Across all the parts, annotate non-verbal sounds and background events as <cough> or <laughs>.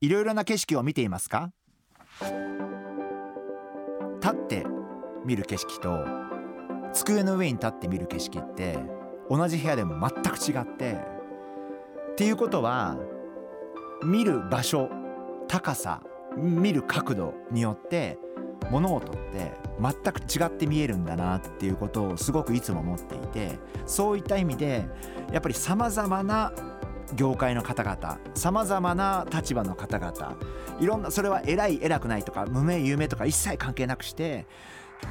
いろいろな景色を見ていますか？立って見る景色と机の上に立って見る景色って同じ部屋でも全く違ってっていうことは見る場所高さ見る角度によって物事って全く違って見えるんだなっていうことをすごくいつも思っていてそういった意味でやっぱりさまざまな業界の方々さまざまな立場の方々いろんなそれは偉い偉くないとか無名有名とか一切関係なくして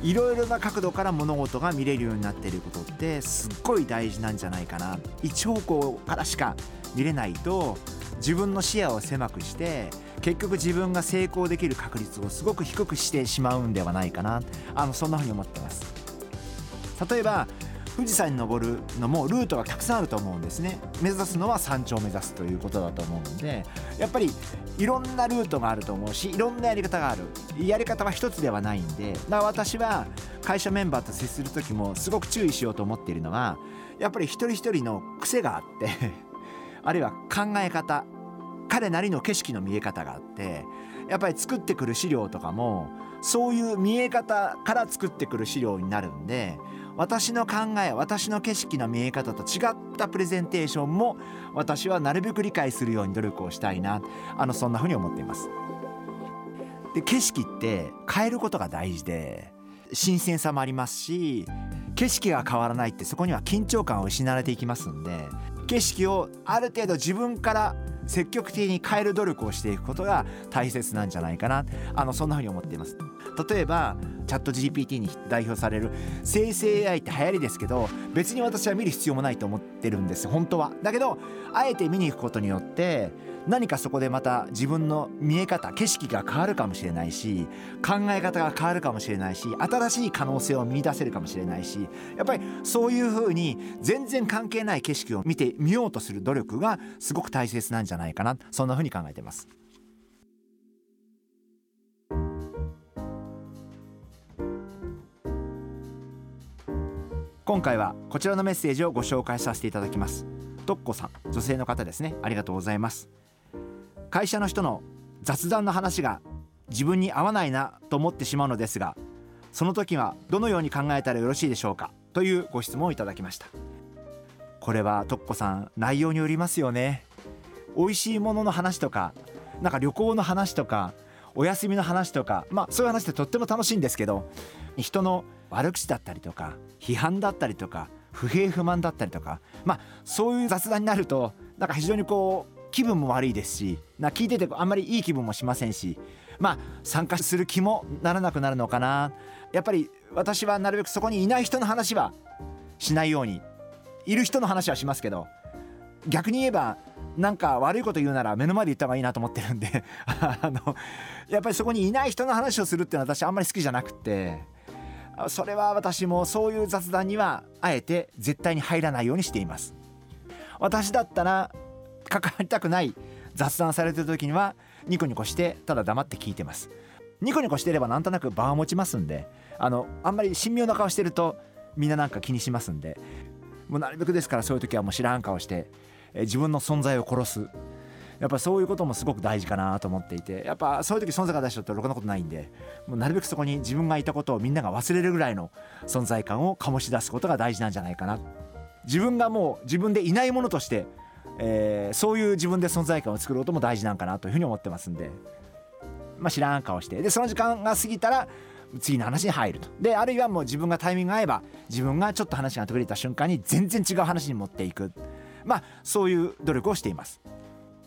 いろいろな角度から物事が見れるようになっていることってすっごい大事なんじゃないかな。一方向からしか見れないと自分の視野を狭くして結局自分が成功できる確率をすごく低くしてしまうんではないかな。あのそんなふうに思ってます。例えば富士山に登るのもルートがたくさんあると思うんですね。目指すのは山頂を目指すということだと思うんでやっぱりいろんなルートがあると思うしいろんなやり方がある。やり方は一つではないんでだ私は会社メンバーと接する時もすごく注意しようと思っているのはやっぱり一人一人の癖があって <laughs> あるいは考え方彼なりの景色の見え方があってやっぱり作ってくる資料とかもそういう見え方から作ってくる資料になるんで私の考え私の景色の見え方と違ったプレゼンテーションも私はなるべく理解するように努力をしたいなあのそんなふうに思っています。で景色って変えることが大事で新鮮さもありますし景色が変わらないってそこには緊張感を失われていきますんで景色をある程度自分から積極的に変える努力をしていくことが大切なんじゃないかなあのそんなふうに思っています。例えばチャット GPT に代表される生成 AI って流行りですけど別に私は見る必要もないと思ってるんです。本当は。だけどあえて見に行くことによって何かそこでまた自分の見え方景色が変わるかもしれないし考え方が変わるかもしれないし新しい可能性を見出せるかもしれないしやっぱりそういうふうに全然関係ない景色を見てみようとする努力がすごく大切なんじゃないかな。そんなふうに考えてます。今回はこちらのメッセージをご紹介させていただきます。とっこさん女性の方ですね。ありがとうございます。会社の人の雑談の話が自分に合わないなと思ってしまうのですがその時はどのように考えたらよろしいでしょうか？というご質問をいただきました。これはとっこさん内容によりますよね。美味しいものの話とかなんか旅行の話とかお休みの話とかまあそういう話ってとっても楽しいんですけど人の悪口だったりとか批判だったりとか不平不満だったりとかまあそういう雑談になるとなんか非常にこう気分も悪いですしな聞いててあんまりいい気分もしませんしまあ参加する気もならなくなるのかな。やっぱり私はなるべくそこにいない人の話はしないようにいる人の話はしますけど逆に言えばなんか悪いこと言うなら目の前で言った方がいいなと思ってるんで <laughs> あのやっぱりそこにいない人の話をするっていうのは私あんまり好きじゃなくてそれは私もそういう雑談にはあえて絶対に入らないようにしています。私だったら関わりたくない雑談されてる時にはニコニコしてただ黙って聞いてます。ニコニコしてればなんとなく場を持ちますんであのあんまり神妙な顔してるとみんななんか気にしますんで。もうなるべくですからそういう時はもう知らん顔してえ自分の存在を殺す。やっぱそういうこともすごく大事かなと思っていてやっぱそういう時存在が出しちゃうとろくなことないんでもうなるべくそこに自分がいたことをみんなが忘れるぐらいの存在感を醸し出すことが大事なんじゃないかな。自分がもう自分でいないものとして、えー、そういう自分で存在感を作ることも大事なんかなというふうに思ってますんでまあ知らん顔して。でその時間が過ぎたら次の話に入ると。であるいはもう自分がタイミング合えば自分がちょっと話が途切れた瞬間に全然違う話に持っていく。まあそういう努力をしています。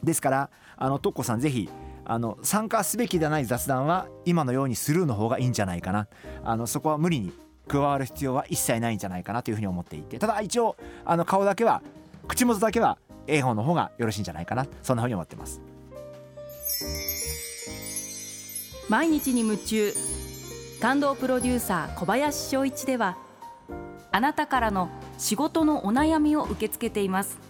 ですからあのトッコさんぜひあの参加すべきではない雑談は今のようにスルーの方がいいんじゃないかな。あのそこは無理に加わる必要は一切ないんじゃないかなというふうに思っていてただ一応あの顔だけは口元だけは A 方の方がよろしいんじゃないかなそんなふうに思ってます。毎日に夢中感動プロデューサー小林翔一ではあなたからの仕事のお悩みを受け付けています。